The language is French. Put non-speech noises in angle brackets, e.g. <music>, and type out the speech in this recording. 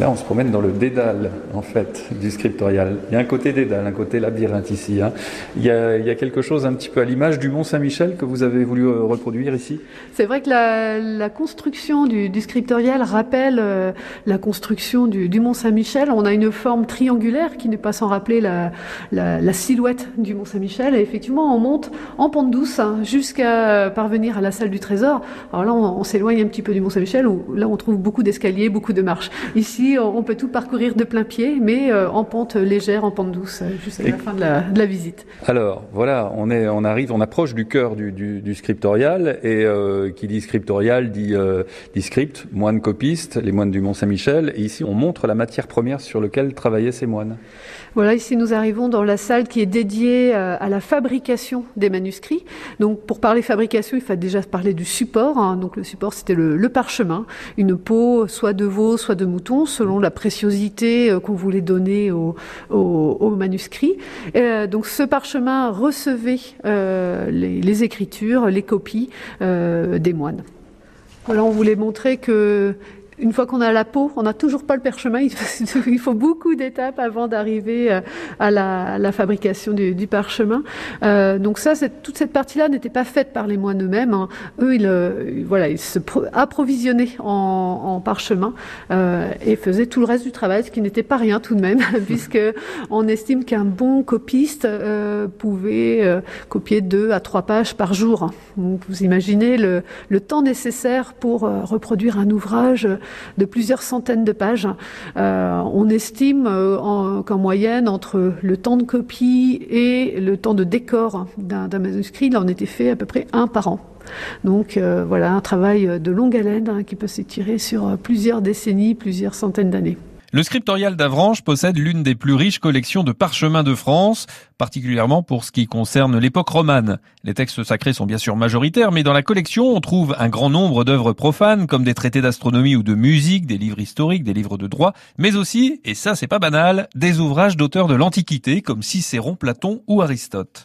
Là, on se promène dans le dédale, en fait, du scriptorial. Il y a un côté dédale, un côté labyrinthe ici. Hein. Il, y a, quelque chose un petit peu à l'image du Mont Saint-Michel que vous avez voulu euh, reproduire ici? C'est vrai que la, construction du, du, scriptorial rappelle euh, la construction du, Mont Saint-Michel. On a une forme triangulaire qui n'est pas sans rappeler la, silhouette du Mont Saint-Michel. Et effectivement, on monte en pente douce hein, jusqu'à parvenir à la salle du Trésor. Alors là, on, on s'éloigne un petit peu du Mont Saint-Michel là, on trouve beaucoup d'escaliers, beaucoup de marches. Ici, on peut tout parcourir de plein pied, mais euh, en pente légère, en pente douce, euh, jusqu'à la fin de la, de la, visite. Alors, voilà, on, est, on arrive, on approche du cœur du, du, du scriptorial, et euh, qui dit scriptorial dit, euh, dit script, moines copistes, les moines du Mont-Saint-Michel, et ici on montre la matière première sur laquelle travaillaient ces moines. Voilà, ici nous arrivons dans la salle qui est dédiée à la fabrication des manuscrits. Donc pour parler fabrication, il faut déjà parler du support. Hein. Donc le support c'était le, le parchemin, une peau soit de veau, soit de mouton, selon la préciosité euh, qu'on voulait donner au, manuscrit. Euh, donc ce parchemin recevait euh, les, les, écritures, les copies des moines. Voilà, on voulait montrer que une fois qu'on a la peau, on n'a toujours pas le parchemin. <laughs> Il faut beaucoup d'étapes avant d'arriver euh, à la, fabrication du, parchemin. Euh, donc ça, toute cette partie-là n'était pas faite par les moines eux-mêmes. Hein. Eux, ils, euh, voilà, ils se approvisionnaient en, parchemin et faisaient tout le reste du travail, ce qui n'était pas rien tout de même, <laughs> puisque on estime qu'un bon copiste pouvait copier deux à trois pages par jour. Donc vous imaginez le temps nécessaire pour reproduire un ouvrage de plusieurs centaines de pages. Euh, on estime euh, qu'en moyenne, entre le temps de copie et le temps de décor d'un manuscrit, il en était fait à peu près un par an. Donc euh, voilà, un travail de longue haleine hein, qui peut s'étirer sur plusieurs décennies, plusieurs centaines d'années. Le scriptorial d'Avranches possède l'une des plus riches collections de parchemins de France, particulièrement pour ce qui concerne l'époque romane. Les textes sacrés sont bien sûr majoritaires, mais dans la collection, on trouve un grand nombre d'œuvres profanes, comme des traités d'astronomie ou de musique, des livres historiques, des livres de droit, mais aussi, et ça c'est pas banal, des ouvrages d'auteurs de l'Antiquité, comme Cicéron, Platon ou Aristote.